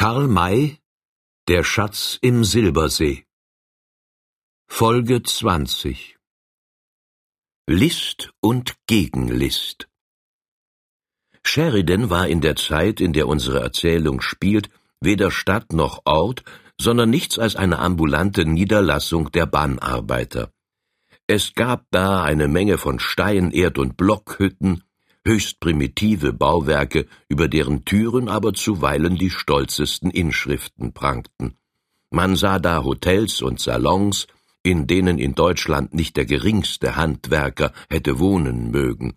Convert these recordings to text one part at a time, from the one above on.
Karl May Der Schatz im Silbersee. Folge 20 List und Gegenlist. Sheridan war in der Zeit, in der unsere Erzählung spielt, weder Stadt noch Ort, sondern nichts als eine ambulante Niederlassung der Bahnarbeiter. Es gab da eine Menge von Stein-, Erd- und Blockhütten, höchst primitive Bauwerke, über deren Türen aber zuweilen die stolzesten Inschriften prangten. Man sah da Hotels und Salons, in denen in Deutschland nicht der geringste Handwerker hätte wohnen mögen.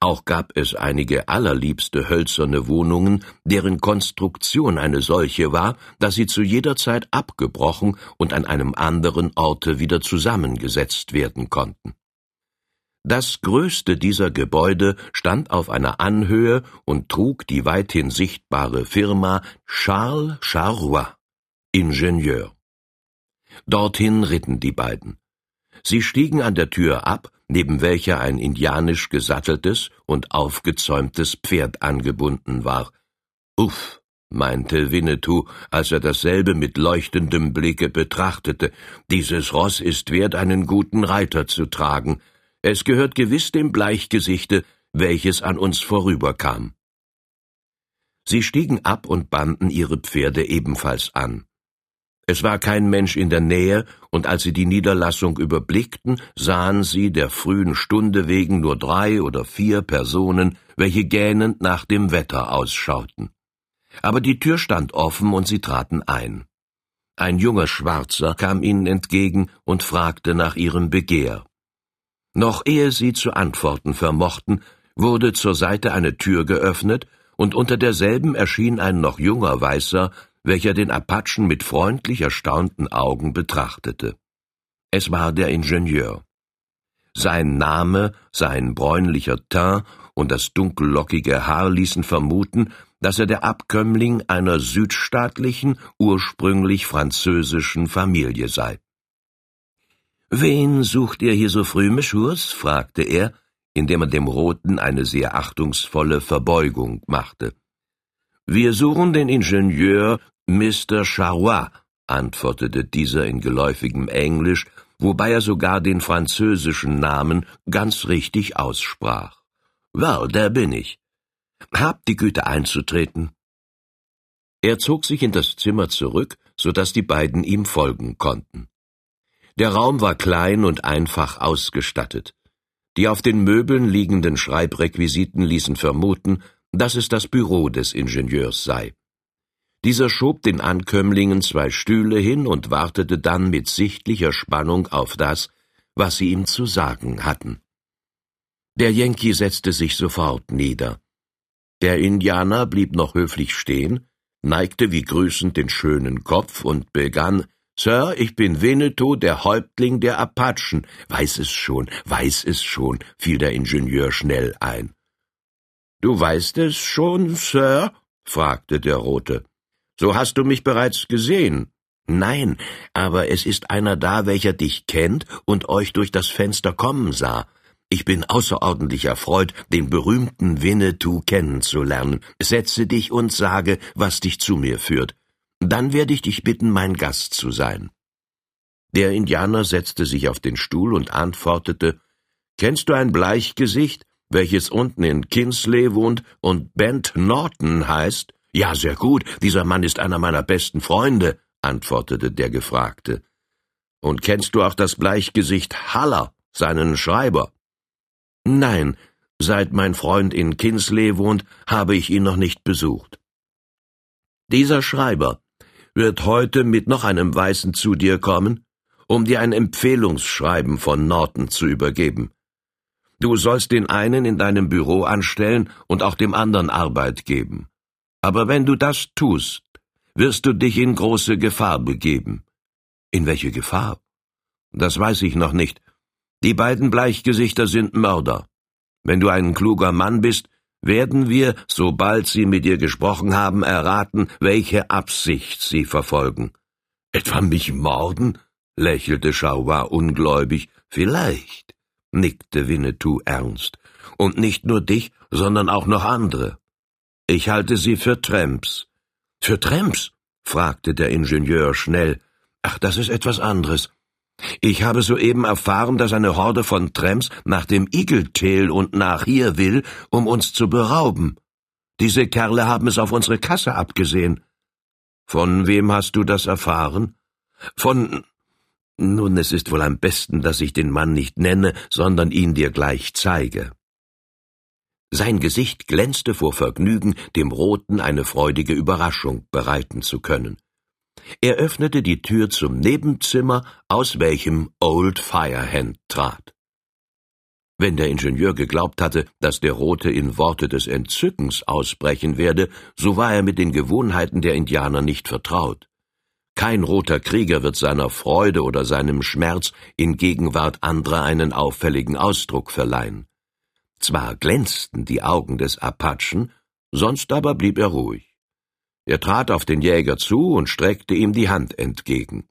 Auch gab es einige allerliebste hölzerne Wohnungen, deren Konstruktion eine solche war, dass sie zu jeder Zeit abgebrochen und an einem anderen Orte wieder zusammengesetzt werden konnten. Das größte dieser Gebäude stand auf einer Anhöhe und trug die weithin sichtbare Firma Charles Charrois, Ingenieur. Dorthin ritten die beiden. Sie stiegen an der Tür ab, neben welcher ein indianisch gesatteltes und aufgezäumtes Pferd angebunden war. Uff, meinte Winnetou, als er dasselbe mit leuchtendem Blicke betrachtete, dieses Ross ist wert, einen guten Reiter zu tragen. Es gehört gewiss dem Bleichgesichte, welches an uns vorüberkam. Sie stiegen ab und banden ihre Pferde ebenfalls an. Es war kein Mensch in der Nähe, und als sie die Niederlassung überblickten, sahen sie der frühen Stunde wegen nur drei oder vier Personen, welche gähnend nach dem Wetter ausschauten. Aber die Tür stand offen und sie traten ein. Ein junger Schwarzer kam ihnen entgegen und fragte nach ihrem Begehr. Noch ehe sie zu antworten vermochten, wurde zur Seite eine Tür geöffnet, und unter derselben erschien ein noch junger Weißer, welcher den Apachen mit freundlich erstaunten Augen betrachtete. Es war der Ingenieur. Sein Name, sein bräunlicher Teint und das dunkellockige Haar ließen vermuten, dass er der Abkömmling einer südstaatlichen, ursprünglich französischen Familie sei. Wen sucht ihr hier so früh, Meschurs? fragte er, indem er dem Roten eine sehr achtungsvolle Verbeugung machte. Wir suchen den Ingenieur Mr. Charrois, antwortete dieser in geläufigem Englisch, wobei er sogar den französischen Namen ganz richtig aussprach. Well, der bin ich. Habt die Güte einzutreten. Er zog sich in das Zimmer zurück, so dass die beiden ihm folgen konnten. Der Raum war klein und einfach ausgestattet. Die auf den Möbeln liegenden Schreibrequisiten ließen vermuten, dass es das Büro des Ingenieurs sei. Dieser schob den Ankömmlingen zwei Stühle hin und wartete dann mit sichtlicher Spannung auf das, was sie ihm zu sagen hatten. Der Yankee setzte sich sofort nieder. Der Indianer blieb noch höflich stehen, neigte wie grüßend den schönen Kopf und begann Sir, ich bin Winnetou, der Häuptling der Apachen. Weiß es schon, weiß es schon, fiel der Ingenieur schnell ein. Du weißt es schon, Sir? fragte der Rote. So hast du mich bereits gesehen. Nein, aber es ist einer da, welcher dich kennt und euch durch das Fenster kommen sah. Ich bin außerordentlich erfreut, den berühmten Winnetou kennenzulernen. Setze dich und sage, was dich zu mir führt. Dann werde ich dich bitten, mein Gast zu sein. Der Indianer setzte sich auf den Stuhl und antwortete Kennst du ein Bleichgesicht, welches unten in Kinsley wohnt und Bent Norton heißt? Ja, sehr gut, dieser Mann ist einer meiner besten Freunde, antwortete der Gefragte. Und kennst du auch das Bleichgesicht Haller, seinen Schreiber? Nein, seit mein Freund in Kinsley wohnt, habe ich ihn noch nicht besucht. Dieser Schreiber wird heute mit noch einem Weißen zu dir kommen, um dir ein Empfehlungsschreiben von Norton zu übergeben. Du sollst den einen in deinem Büro anstellen und auch dem anderen Arbeit geben. Aber wenn du das tust, wirst du dich in große Gefahr begeben. In welche Gefahr? Das weiß ich noch nicht. Die beiden Bleichgesichter sind Mörder. Wenn du ein kluger Mann bist, werden wir, sobald Sie mit ihr gesprochen haben, erraten, welche Absicht Sie verfolgen. Etwa mich morden? lächelte Charrois ungläubig. Vielleicht, nickte Winnetou ernst. Und nicht nur dich, sondern auch noch andere. Ich halte sie für Tramps. Für Tramps? fragte der Ingenieur schnell. Ach, das ist etwas anderes. Ich habe soeben erfahren, dass eine Horde von Tramps nach dem Igeltail und nach hier will, um uns zu berauben. Diese Kerle haben es auf unsere Kasse abgesehen. Von wem hast du das erfahren? Von nun, es ist wohl am besten, dass ich den Mann nicht nenne, sondern ihn dir gleich zeige. Sein Gesicht glänzte vor Vergnügen, dem Roten eine freudige Überraschung bereiten zu können. Er öffnete die Tür zum Nebenzimmer, aus welchem Old Firehand trat. Wenn der Ingenieur geglaubt hatte, dass der Rote in Worte des Entzückens ausbrechen werde, so war er mit den Gewohnheiten der Indianer nicht vertraut. Kein roter Krieger wird seiner Freude oder seinem Schmerz in Gegenwart anderer einen auffälligen Ausdruck verleihen. Zwar glänzten die Augen des Apachen, sonst aber blieb er ruhig. Er trat auf den Jäger zu und streckte ihm die Hand entgegen.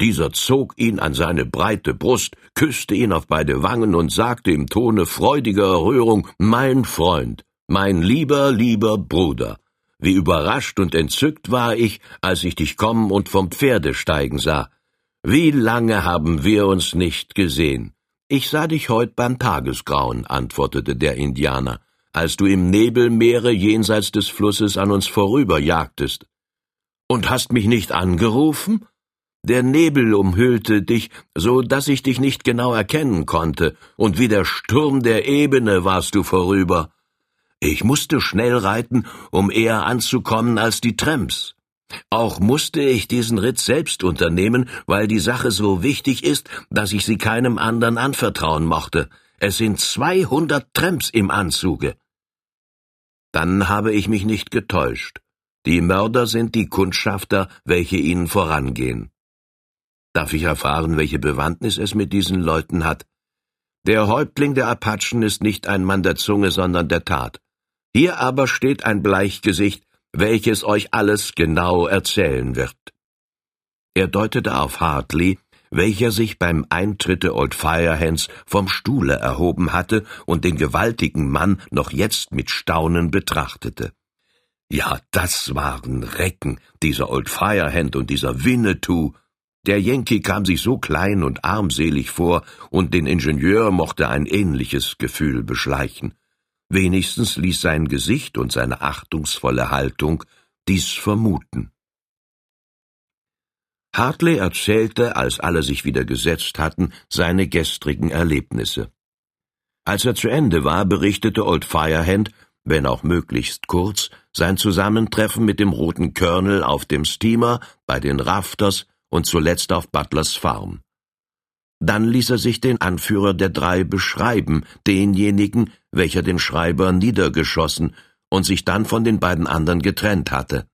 Dieser zog ihn an seine breite Brust, küsste ihn auf beide Wangen und sagte im Tone freudiger Errührung Mein Freund, mein lieber, lieber Bruder, wie überrascht und entzückt war ich, als ich dich kommen und vom Pferde steigen sah. Wie lange haben wir uns nicht gesehen? Ich sah dich heut beim Tagesgrauen, antwortete der Indianer, als du im Nebelmeere jenseits des Flusses an uns vorüberjagtest. Und hast mich nicht angerufen? Der Nebel umhüllte dich, so dass ich dich nicht genau erkennen konnte, und wie der Sturm der Ebene warst du vorüber. Ich musste schnell reiten, um eher anzukommen als die Tramps. Auch musste ich diesen Ritt selbst unternehmen, weil die Sache so wichtig ist, dass ich sie keinem anderen anvertrauen mochte. Es sind zweihundert Tramps im Anzuge. Dann habe ich mich nicht getäuscht. Die Mörder sind die Kundschafter, welche ihnen vorangehen. Darf ich erfahren, welche Bewandtnis es mit diesen Leuten hat? Der Häuptling der Apachen ist nicht ein Mann der Zunge, sondern der Tat. Hier aber steht ein Bleichgesicht, welches euch alles genau erzählen wird. Er deutete auf Hartley, welcher sich beim Eintritte Old Firehands vom Stuhle erhoben hatte und den gewaltigen Mann noch jetzt mit Staunen betrachtete. Ja, das waren Recken, dieser Old Firehand und dieser Winnetou. Der Yankee kam sich so klein und armselig vor, und den Ingenieur mochte ein ähnliches Gefühl beschleichen. Wenigstens ließ sein Gesicht und seine achtungsvolle Haltung dies vermuten. Hartley erzählte, als alle sich wieder gesetzt hatten, seine gestrigen Erlebnisse. Als er zu Ende war, berichtete Old Firehand, wenn auch möglichst kurz, sein Zusammentreffen mit dem roten Colonel auf dem Steamer, bei den Rafters und zuletzt auf Butlers Farm. Dann ließ er sich den Anführer der drei beschreiben, denjenigen, welcher den Schreiber niedergeschossen und sich dann von den beiden anderen getrennt hatte.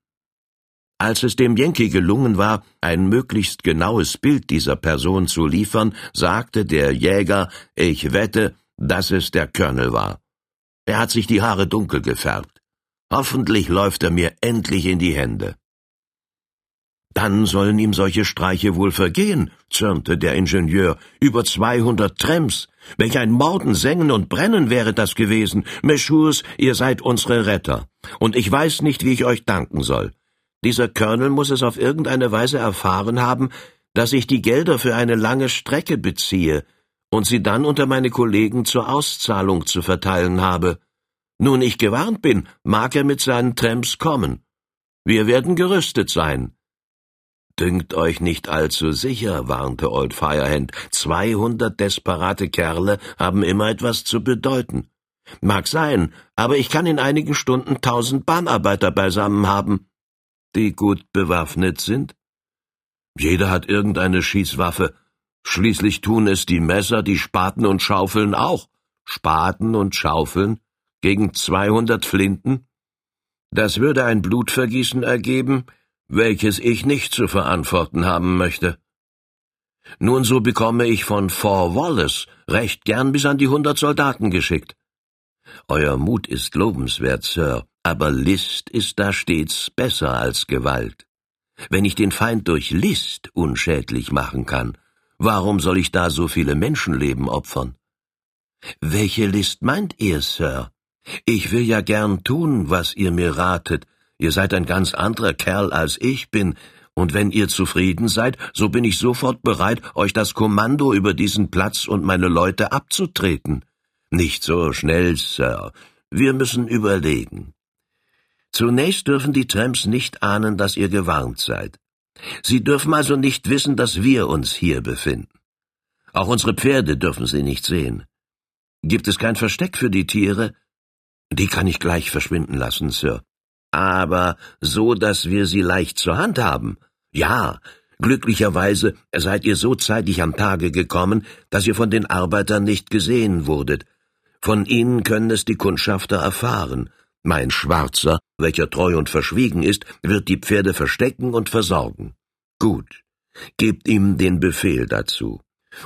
Als es dem Yankee gelungen war, ein möglichst genaues Bild dieser Person zu liefern, sagte der Jäger, ich wette, dass es der Colonel war. Er hat sich die Haare dunkel gefärbt. Hoffentlich läuft er mir endlich in die Hände. Dann sollen ihm solche Streiche wohl vergehen, zürnte der Ingenieur. Über zweihundert Tramps. Welch ein Morden, Sengen und Brennen wäre das gewesen. Meschurs, ihr seid unsere Retter. Und ich weiß nicht, wie ich euch danken soll. Dieser Colonel muss es auf irgendeine Weise erfahren haben, dass ich die Gelder für eine lange Strecke beziehe und sie dann unter meine Kollegen zur Auszahlung zu verteilen habe. Nun ich gewarnt bin, mag er mit seinen Tramps kommen. Wir werden gerüstet sein. Dünkt euch nicht allzu sicher, warnte Old Firehand. Zweihundert desperate Kerle haben immer etwas zu bedeuten. Mag sein, aber ich kann in einigen Stunden tausend Bahnarbeiter beisammen haben. Die gut bewaffnet sind? Jeder hat irgendeine Schießwaffe. Schließlich tun es die Messer, die Spaten und Schaufeln auch. Spaten und Schaufeln? Gegen zweihundert Flinten? Das würde ein Blutvergießen ergeben, welches ich nicht zu verantworten haben möchte. Nun so bekomme ich von Fort Wallace recht gern bis an die hundert Soldaten geschickt. Euer Mut ist lobenswert, Sir, aber List ist da stets besser als Gewalt. Wenn ich den Feind durch List unschädlich machen kann, warum soll ich da so viele Menschenleben opfern? Welche List meint ihr, Sir? Ich will ja gern tun, was ihr mir ratet, Ihr seid ein ganz anderer Kerl als ich bin, und wenn ihr zufrieden seid, so bin ich sofort bereit, euch das Kommando über diesen Platz und meine Leute abzutreten. Nicht so schnell, Sir. Wir müssen überlegen. Zunächst dürfen die Tramps nicht ahnen, dass ihr gewarnt seid. Sie dürfen also nicht wissen, dass wir uns hier befinden. Auch unsere Pferde dürfen sie nicht sehen. Gibt es kein Versteck für die Tiere? Die kann ich gleich verschwinden lassen, Sir. Aber so, dass wir sie leicht zur Hand haben. Ja, glücklicherweise seid ihr so zeitig am Tage gekommen, dass ihr von den Arbeitern nicht gesehen wurdet. Von ihnen können es die Kundschafter erfahren. Mein Schwarzer, welcher treu und verschwiegen ist, wird die Pferde verstecken und versorgen. Gut, gebt ihm den Befehl dazu.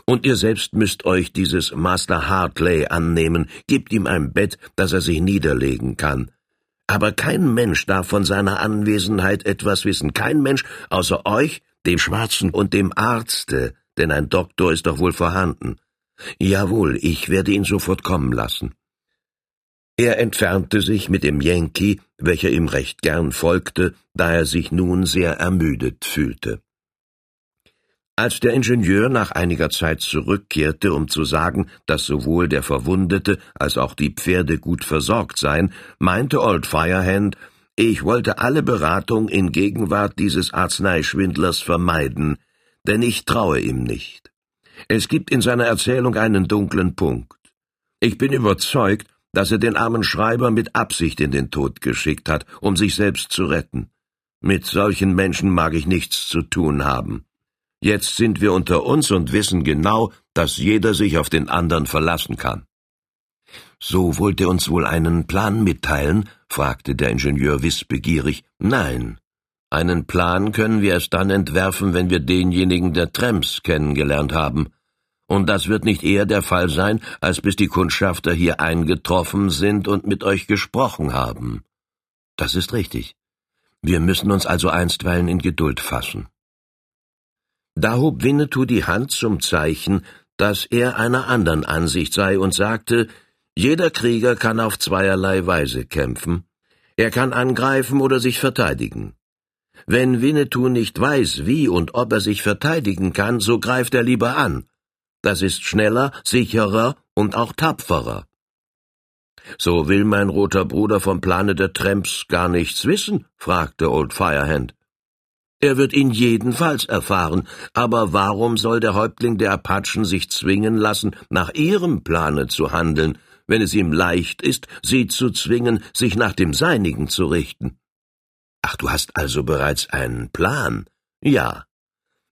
Und ihr selbst müsst euch dieses Master Hartley annehmen, gebt ihm ein Bett, das er sich niederlegen kann. Aber kein Mensch darf von seiner Anwesenheit etwas wissen, kein Mensch außer euch, dem Schwarzen und dem Arzte, denn ein Doktor ist doch wohl vorhanden. Jawohl, ich werde ihn sofort kommen lassen. Er entfernte sich mit dem Yankee, welcher ihm recht gern folgte, da er sich nun sehr ermüdet fühlte. Als der Ingenieur nach einiger Zeit zurückkehrte, um zu sagen, dass sowohl der Verwundete als auch die Pferde gut versorgt seien, meinte Old Firehand, ich wollte alle Beratung in Gegenwart dieses Arzneischwindlers vermeiden, denn ich traue ihm nicht. Es gibt in seiner Erzählung einen dunklen Punkt. Ich bin überzeugt, dass er den armen Schreiber mit Absicht in den Tod geschickt hat, um sich selbst zu retten. Mit solchen Menschen mag ich nichts zu tun haben. Jetzt sind wir unter uns und wissen genau, dass jeder sich auf den anderen verlassen kann. So wollt ihr uns wohl einen Plan mitteilen? fragte der Ingenieur wissbegierig. Nein. Einen Plan können wir erst dann entwerfen, wenn wir denjenigen der Tramps kennengelernt haben. Und das wird nicht eher der Fall sein, als bis die Kundschafter hier eingetroffen sind und mit euch gesprochen haben. Das ist richtig. Wir müssen uns also einstweilen in Geduld fassen. Da hob Winnetou die Hand zum Zeichen, dass er einer anderen Ansicht sei und sagte, jeder Krieger kann auf zweierlei Weise kämpfen. Er kann angreifen oder sich verteidigen. Wenn Winnetou nicht weiß, wie und ob er sich verteidigen kann, so greift er lieber an. Das ist schneller, sicherer und auch tapferer. So will mein roter Bruder vom Plane der Tramps gar nichts wissen? fragte Old Firehand. Er wird ihn jedenfalls erfahren, aber warum soll der Häuptling der Apachen sich zwingen lassen, nach ihrem Plane zu handeln, wenn es ihm leicht ist, sie zu zwingen, sich nach dem seinigen zu richten? Ach, du hast also bereits einen Plan? Ja.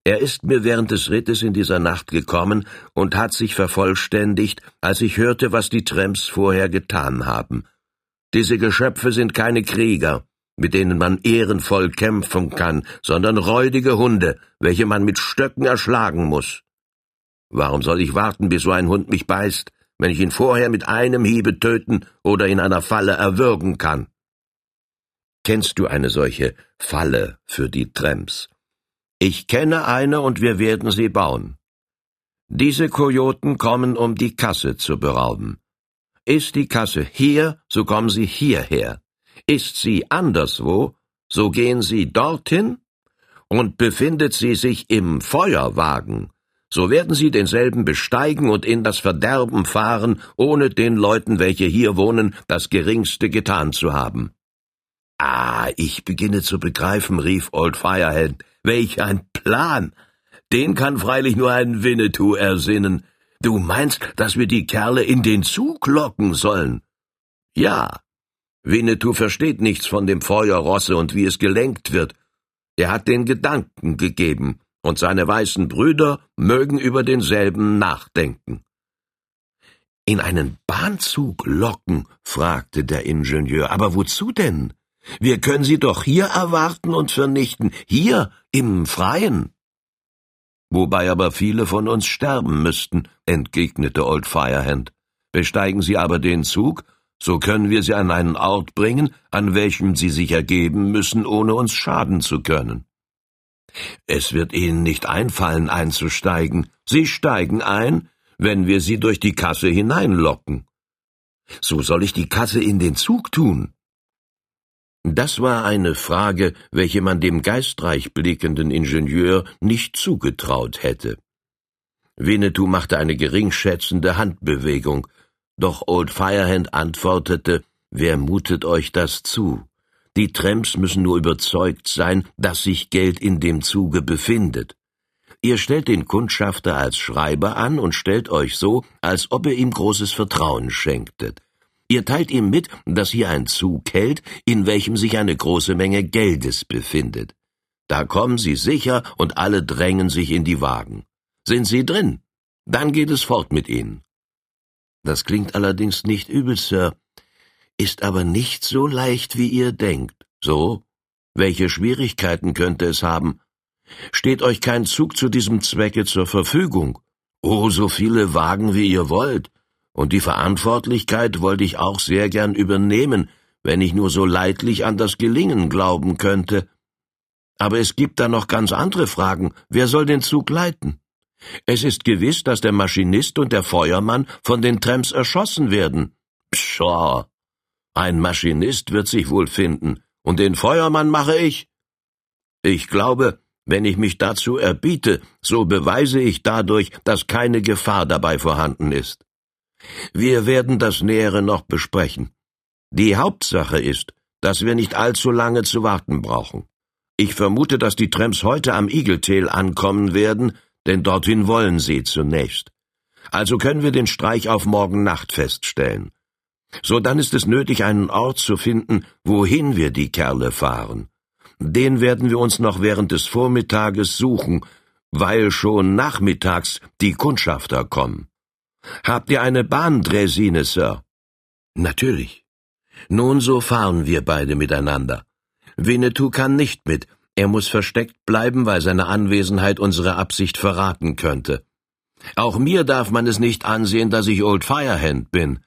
Er ist mir während des Rittes in dieser Nacht gekommen und hat sich vervollständigt, als ich hörte, was die Tramps vorher getan haben. Diese Geschöpfe sind keine Krieger, mit denen man ehrenvoll kämpfen kann, sondern räudige Hunde, welche man mit Stöcken erschlagen muss. Warum soll ich warten, bis so ein Hund mich beißt, wenn ich ihn vorher mit einem Hiebe töten oder in einer Falle erwürgen kann? Kennst du eine solche Falle für die Tramps? Ich kenne eine und wir werden sie bauen. Diese Kojoten kommen, um die Kasse zu berauben. Ist die Kasse hier, so kommen sie hierher. Ist sie anderswo, so gehen Sie dorthin, und befindet sie sich im Feuerwagen, so werden Sie denselben besteigen und in das Verderben fahren, ohne den Leuten, welche hier wohnen, das geringste getan zu haben. Ah, ich beginne zu begreifen, rief Old Firehand. Welch ein Plan! Den kann freilich nur ein Winnetou ersinnen. Du meinst, dass wir die Kerle in den Zug locken sollen? Ja, Winnetou versteht nichts von dem Feuerrosse und wie es gelenkt wird. Er hat den Gedanken gegeben, und seine weißen Brüder mögen über denselben nachdenken. In einen Bahnzug locken? fragte der Ingenieur. Aber wozu denn? Wir können sie doch hier erwarten und vernichten, hier im Freien. Wobei aber viele von uns sterben müssten, entgegnete Old Firehand. Besteigen Sie aber den Zug, so können wir sie an einen Ort bringen, an welchem sie sich ergeben müssen, ohne uns schaden zu können. Es wird ihnen nicht einfallen, einzusteigen. Sie steigen ein, wenn wir sie durch die Kasse hineinlocken. So soll ich die Kasse in den Zug tun. Das war eine Frage, welche man dem geistreich blickenden Ingenieur nicht zugetraut hätte. Winnetou machte eine geringschätzende Handbewegung, doch Old Firehand antwortete, Wer mutet euch das zu? Die Tramps müssen nur überzeugt sein, dass sich Geld in dem Zuge befindet. Ihr stellt den Kundschafter als Schreiber an und stellt euch so, als ob ihr ihm großes Vertrauen schenktet. Ihr teilt ihm mit, dass hier ein Zug hält, in welchem sich eine große Menge Geldes befindet. Da kommen sie sicher und alle drängen sich in die Wagen. Sind sie drin? Dann geht es fort mit ihnen. Das klingt allerdings nicht übel, Sir, ist aber nicht so leicht, wie ihr denkt. So? Welche Schwierigkeiten könnte es haben? Steht euch kein Zug zu diesem Zwecke zur Verfügung? Oh, so viele Wagen, wie ihr wollt. Und die Verantwortlichkeit wollte ich auch sehr gern übernehmen, wenn ich nur so leidlich an das Gelingen glauben könnte. Aber es gibt da noch ganz andere Fragen. Wer soll den Zug leiten? Es ist gewiss, dass der Maschinist und der Feuermann von den Trams erschossen werden. Pshaw! Ein Maschinist wird sich wohl finden, und den Feuermann mache ich. Ich glaube, wenn ich mich dazu erbiete, so beweise ich dadurch, dass keine Gefahr dabei vorhanden ist. Wir werden das Nähere noch besprechen. Die Hauptsache ist, dass wir nicht allzu lange zu warten brauchen. Ich vermute, dass die Trams heute am Igeltail ankommen werden, denn dorthin wollen sie zunächst. Also können wir den Streich auf morgen Nacht feststellen. So dann ist es nötig, einen Ort zu finden, wohin wir die Kerle fahren. Den werden wir uns noch während des Vormittages suchen, weil schon nachmittags die Kundschafter kommen. Habt ihr eine Bahndresine, Sir? Natürlich. Nun, so fahren wir beide miteinander. Winnetou kann nicht mit, er muss versteckt bleiben, weil seine Anwesenheit unsere Absicht verraten könnte. Auch mir darf man es nicht ansehen, dass ich Old Firehand bin.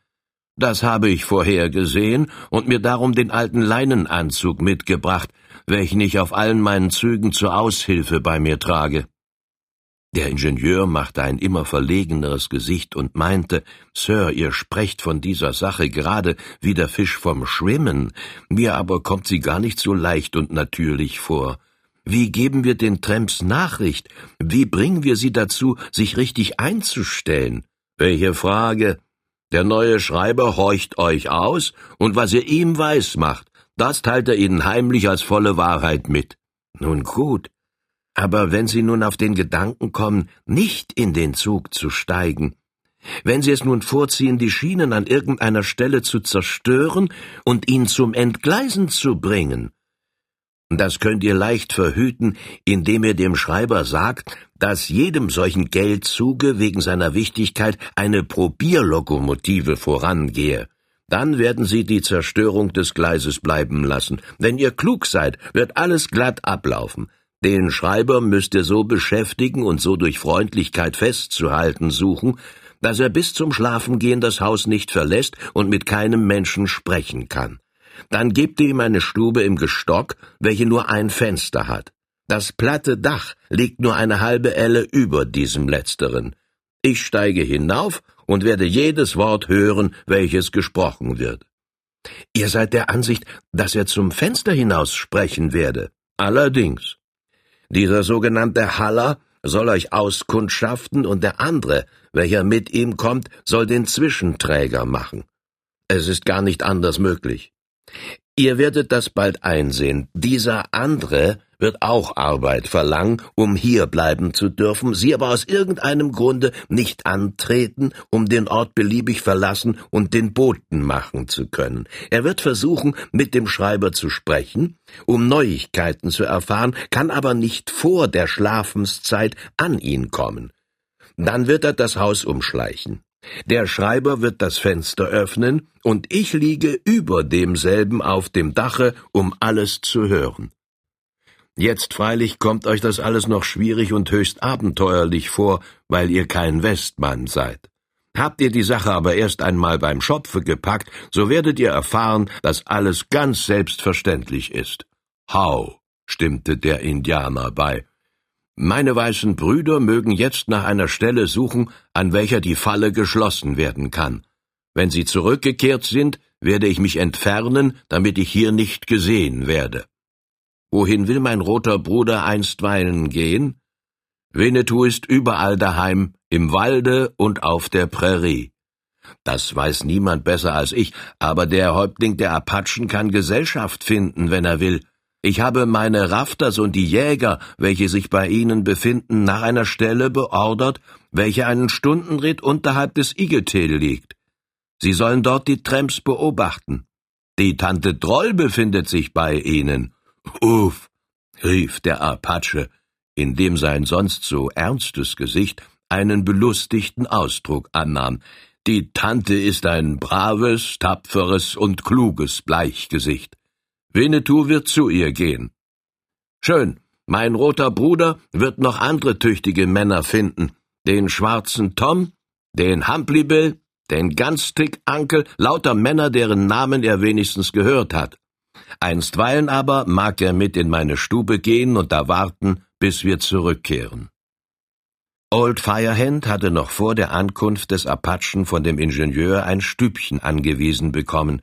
Das habe ich vorher gesehen und mir darum den alten Leinenanzug mitgebracht, welchen ich auf allen meinen Zügen zur Aushilfe bei mir trage. Der Ingenieur machte ein immer verlegeneres Gesicht und meinte, Sir, ihr sprecht von dieser Sache gerade wie der Fisch vom Schwimmen, mir aber kommt sie gar nicht so leicht und natürlich vor. Wie geben wir den Tramps Nachricht? Wie bringen wir sie dazu, sich richtig einzustellen? Welche Frage? Der neue Schreiber horcht euch aus, und was ihr ihm weiß macht, das teilt er ihnen heimlich als volle Wahrheit mit. Nun gut, aber wenn Sie nun auf den Gedanken kommen, nicht in den Zug zu steigen, wenn Sie es nun vorziehen, die Schienen an irgendeiner Stelle zu zerstören und ihn zum Entgleisen zu bringen, das könnt ihr leicht verhüten, indem ihr dem Schreiber sagt, dass jedem solchen Geldzuge wegen seiner Wichtigkeit eine Probierlokomotive vorangehe. Dann werden sie die Zerstörung des Gleises bleiben lassen. Wenn ihr klug seid, wird alles glatt ablaufen. Den Schreiber müsst ihr so beschäftigen und so durch Freundlichkeit festzuhalten suchen, dass er bis zum Schlafengehen das Haus nicht verlässt und mit keinem Menschen sprechen kann. Dann gebt ihr ihm eine Stube im Gestock, welche nur ein Fenster hat. Das platte Dach liegt nur eine halbe Elle über diesem letzteren. Ich steige hinauf und werde jedes Wort hören, welches gesprochen wird. Ihr seid der Ansicht, dass er zum Fenster hinaus sprechen werde. Allerdings. Dieser sogenannte Haller soll euch auskundschaften und der andere, welcher mit ihm kommt, soll den Zwischenträger machen. Es ist gar nicht anders möglich. Ihr werdet das bald einsehen. Dieser andere wird auch Arbeit verlangen, um hier bleiben zu dürfen, sie aber aus irgendeinem Grunde nicht antreten, um den Ort beliebig verlassen und den Boten machen zu können. Er wird versuchen, mit dem Schreiber zu sprechen, um Neuigkeiten zu erfahren, kann aber nicht vor der Schlafenszeit an ihn kommen. Dann wird er das Haus umschleichen. Der Schreiber wird das Fenster öffnen, und ich liege über demselben auf dem Dache, um alles zu hören. Jetzt freilich kommt euch das alles noch schwierig und höchst abenteuerlich vor, weil ihr kein Westmann seid. Habt ihr die Sache aber erst einmal beim Schopfe gepackt, so werdet ihr erfahren, dass alles ganz selbstverständlich ist. Hau, stimmte der Indianer bei. Meine weißen Brüder mögen jetzt nach einer Stelle suchen, an welcher die Falle geschlossen werden kann. Wenn sie zurückgekehrt sind, werde ich mich entfernen, damit ich hier nicht gesehen werde. Wohin will mein roter Bruder einstweilen gehen? Winnetou ist überall daheim, im Walde und auf der Prärie. Das weiß niemand besser als ich, aber der Häuptling der Apachen kann Gesellschaft finden, wenn er will. Ich habe meine Rafters und die Jäger, welche sich bei ihnen befinden, nach einer Stelle beordert, welche einen Stundenritt unterhalb des Igetel liegt. Sie sollen dort die Tramps beobachten. Die Tante Droll befindet sich bei ihnen. Uff, rief der Apache, indem sein sonst so ernstes Gesicht einen belustigten Ausdruck annahm. Die Tante ist ein braves, tapferes und kluges Bleichgesicht. Winnetou wird zu ihr gehen. Schön, mein roter Bruder wird noch andere tüchtige Männer finden, den schwarzen Tom, den Humphrey Bill, den Ganstick Ankel, lauter Männer, deren Namen er wenigstens gehört hat. Einstweilen aber mag er mit in meine Stube gehen und da warten, bis wir zurückkehren. Old Firehand hatte noch vor der Ankunft des Apachen von dem Ingenieur ein Stübchen angewiesen bekommen.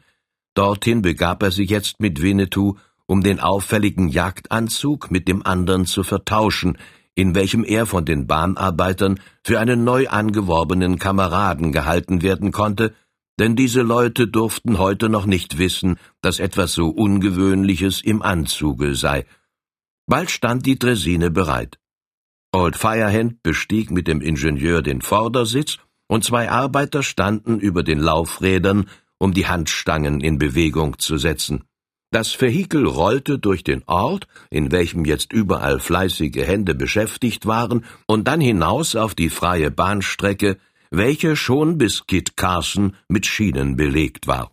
Dorthin begab er sich jetzt mit Winnetou, um den auffälligen Jagdanzug mit dem andern zu vertauschen, in welchem er von den Bahnarbeitern für einen neu angeworbenen Kameraden gehalten werden konnte, denn diese Leute durften heute noch nicht wissen, dass etwas so Ungewöhnliches im Anzuge sei. Bald stand die Dresine bereit. Old Firehand bestieg mit dem Ingenieur den Vordersitz, und zwei Arbeiter standen über den Laufrädern, um die Handstangen in Bewegung zu setzen. Das Vehikel rollte durch den Ort, in welchem jetzt überall fleißige Hände beschäftigt waren, und dann hinaus auf die freie Bahnstrecke, welche schon bis Kit Carson mit Schienen belegt war.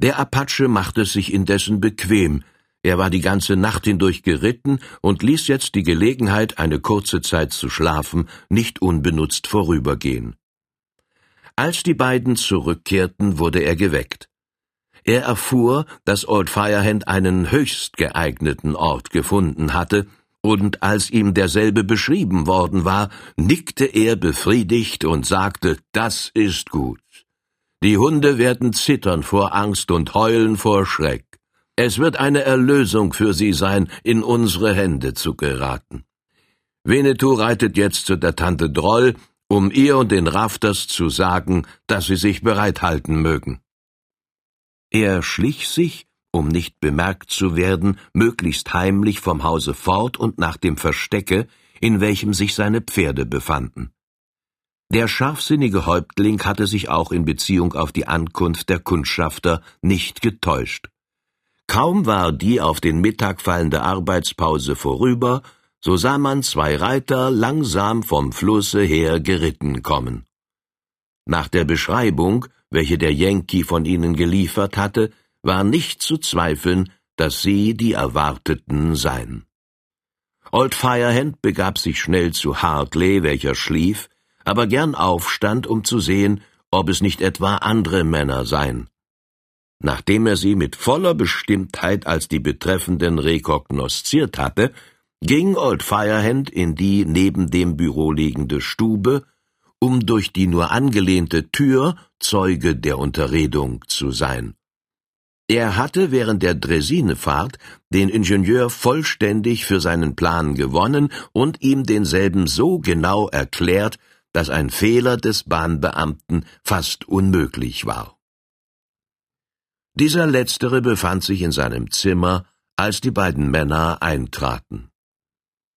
Der Apache machte es sich indessen bequem, er war die ganze Nacht hindurch geritten und ließ jetzt die Gelegenheit, eine kurze Zeit zu schlafen, nicht unbenutzt vorübergehen. Als die beiden zurückkehrten, wurde er geweckt. Er erfuhr, dass Old Firehand einen höchst geeigneten Ort gefunden hatte, und als ihm derselbe beschrieben worden war, nickte er befriedigt und sagte, das ist gut. Die Hunde werden zittern vor Angst und heulen vor Schreck. Es wird eine Erlösung für sie sein, in unsere Hände zu geraten. Winnetou reitet jetzt zu der Tante Droll, um ihr und den Rafters zu sagen, dass sie sich bereithalten mögen. Er schlich sich, um nicht bemerkt zu werden, möglichst heimlich vom Hause fort und nach dem Verstecke, in welchem sich seine Pferde befanden. Der scharfsinnige Häuptling hatte sich auch in Beziehung auf die Ankunft der Kundschafter nicht getäuscht. Kaum war die auf den Mittag fallende Arbeitspause vorüber, so sah man zwei Reiter langsam vom Flusse her geritten kommen. Nach der Beschreibung, welche der Yankee von ihnen geliefert hatte, war nicht zu zweifeln, dass sie die Erwarteten seien. Old Firehand begab sich schnell zu Hartley, welcher schlief, aber gern aufstand, um zu sehen, ob es nicht etwa andere Männer seien. Nachdem er sie mit voller Bestimmtheit als die Betreffenden rekognosziert hatte, ging Old Firehand in die neben dem Büro liegende Stube, um durch die nur angelehnte Tür Zeuge der Unterredung zu sein. Er hatte während der Dresinefahrt den Ingenieur vollständig für seinen Plan gewonnen und ihm denselben so genau erklärt, dass ein Fehler des Bahnbeamten fast unmöglich war. Dieser letztere befand sich in seinem Zimmer, als die beiden Männer eintraten.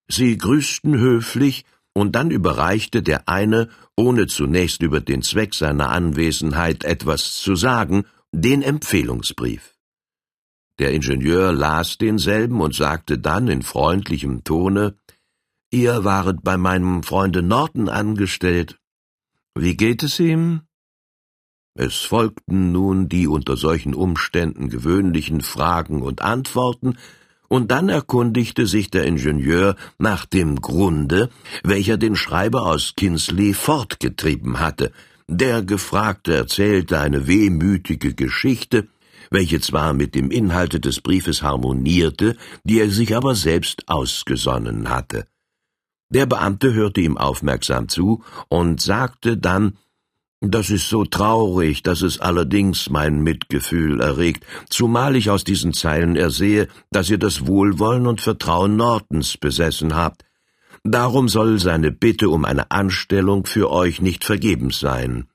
Sie grüßten höflich, und dann überreichte der eine, ohne zunächst über den Zweck seiner Anwesenheit etwas zu sagen, den Empfehlungsbrief. Der Ingenieur las denselben und sagte dann in freundlichem Tone Ihr waret bei meinem Freunde Norton angestellt. Wie geht es ihm? Es folgten nun die unter solchen Umständen gewöhnlichen Fragen und Antworten, und dann erkundigte sich der Ingenieur nach dem Grunde, welcher den Schreiber aus Kinsley fortgetrieben hatte. Der Gefragte erzählte eine wehmütige Geschichte, welche zwar mit dem Inhalte des Briefes harmonierte, die er sich aber selbst ausgesonnen hatte. Der Beamte hörte ihm aufmerksam zu und sagte dann Das ist so traurig, dass es allerdings mein Mitgefühl erregt, zumal ich aus diesen Zeilen ersehe, dass ihr das Wohlwollen und Vertrauen Nortons besessen habt. Darum soll seine Bitte um eine Anstellung für euch nicht vergebens sein.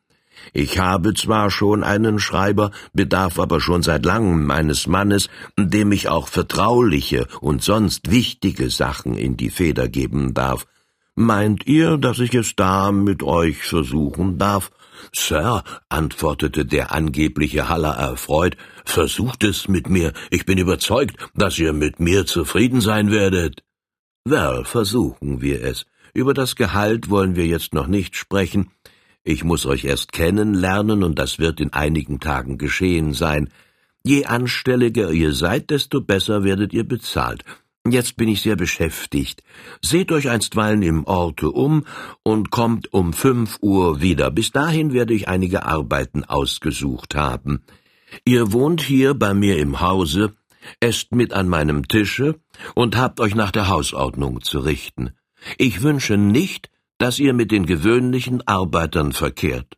Ich habe zwar schon einen Schreiber, bedarf aber schon seit langem eines Mannes, dem ich auch vertrauliche und sonst wichtige Sachen in die Feder geben darf. Meint ihr, dass ich es da mit euch versuchen darf? Sir, antwortete der angebliche Haller erfreut, versucht es mit mir. Ich bin überzeugt, dass ihr mit mir zufrieden sein werdet. Well, versuchen wir es. Über das Gehalt wollen wir jetzt noch nicht sprechen. Ich muss euch erst kennenlernen, und das wird in einigen Tagen geschehen sein. Je anstelliger ihr seid, desto besser werdet ihr bezahlt. Jetzt bin ich sehr beschäftigt. Seht euch einstweilen im Orte um und kommt um fünf Uhr wieder. Bis dahin werde ich einige Arbeiten ausgesucht haben. Ihr wohnt hier bei mir im Hause, esst mit an meinem Tische und habt euch nach der Hausordnung zu richten. Ich wünsche nicht, dass ihr mit den gewöhnlichen Arbeitern verkehrt.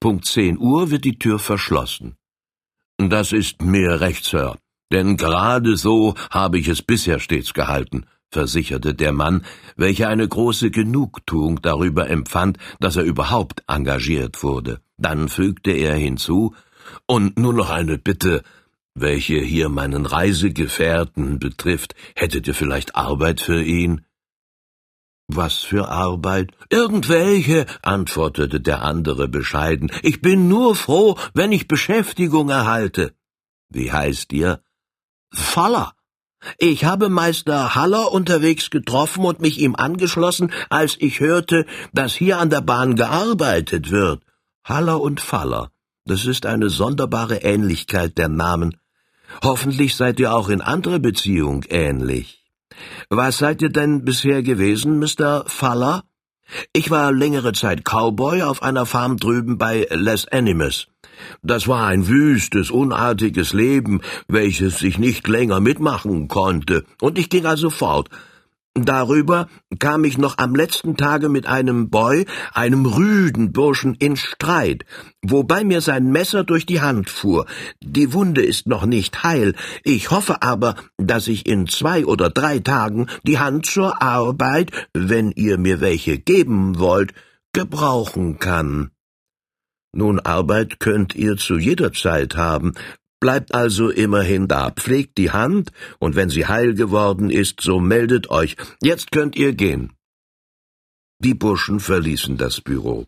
Punkt zehn Uhr wird die Tür verschlossen. Das ist mir recht, Sir. Denn gerade so habe ich es bisher stets gehalten, versicherte der Mann, welcher eine große Genugtuung darüber empfand, dass er überhaupt engagiert wurde. Dann fügte er hinzu, und nur noch eine Bitte, welche hier meinen Reisegefährten betrifft, hättet ihr vielleicht Arbeit für ihn? Was für Arbeit? Irgendwelche, antwortete der andere bescheiden. Ich bin nur froh, wenn ich Beschäftigung erhalte. Wie heißt ihr? Faller. Ich habe Meister Haller unterwegs getroffen und mich ihm angeschlossen, als ich hörte, dass hier an der Bahn gearbeitet wird. Haller und Faller. Das ist eine sonderbare Ähnlichkeit der Namen. Hoffentlich seid ihr auch in anderer Beziehung ähnlich. Was seid ihr denn bisher gewesen, Mr. Faller? Ich war längere Zeit Cowboy auf einer Farm drüben bei Les Animas. Das war ein wüstes, unartiges Leben, welches ich nicht länger mitmachen konnte, und ich ging also fort. Darüber kam ich noch am letzten Tage mit einem Boy, einem rüden Burschen, in Streit, wobei mir sein Messer durch die Hand fuhr. Die Wunde ist noch nicht heil, ich hoffe aber, dass ich in zwei oder drei Tagen die Hand zur Arbeit, wenn ihr mir welche geben wollt, gebrauchen kann. Nun, Arbeit könnt ihr zu jeder Zeit haben, bleibt also immerhin da, pflegt die Hand, und wenn sie heil geworden ist, so meldet euch, jetzt könnt ihr gehen. Die Burschen verließen das Büro.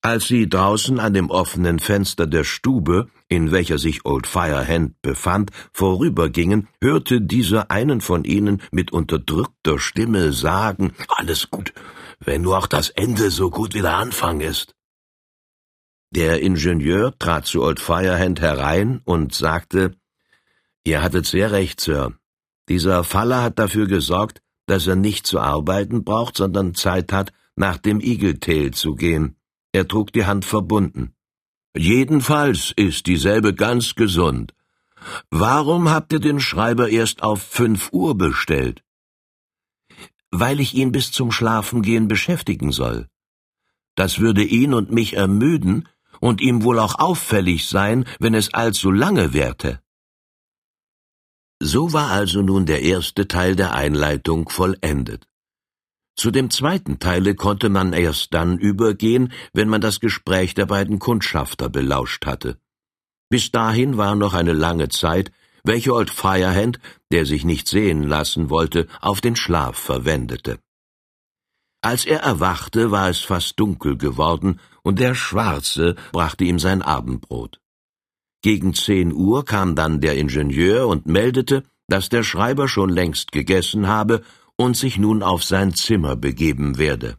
Als sie draußen an dem offenen Fenster der Stube, in welcher sich Old Firehand befand, vorübergingen, hörte dieser einen von ihnen mit unterdrückter Stimme sagen Alles gut, wenn nur auch das Ende so gut wie der Anfang ist. Der Ingenieur trat zu Old Firehand herein und sagte, Ihr hattet sehr recht, Sir. Dieser Faller hat dafür gesorgt, dass er nicht zu arbeiten braucht, sondern Zeit hat, nach dem Eagle Tail zu gehen. Er trug die Hand verbunden. Jedenfalls ist dieselbe ganz gesund. Warum habt ihr den Schreiber erst auf fünf Uhr bestellt? Weil ich ihn bis zum Schlafengehen beschäftigen soll. Das würde ihn und mich ermüden, und ihm wohl auch auffällig sein, wenn es allzu lange währte. So war also nun der erste Teil der Einleitung vollendet. Zu dem zweiten Teile konnte man erst dann übergehen, wenn man das Gespräch der beiden Kundschafter belauscht hatte. Bis dahin war noch eine lange Zeit, welche Old Firehand, der sich nicht sehen lassen wollte, auf den Schlaf verwendete. Als er erwachte, war es fast dunkel geworden, und der Schwarze brachte ihm sein Abendbrot. Gegen zehn Uhr kam dann der Ingenieur und meldete, dass der Schreiber schon längst gegessen habe und sich nun auf sein Zimmer begeben werde.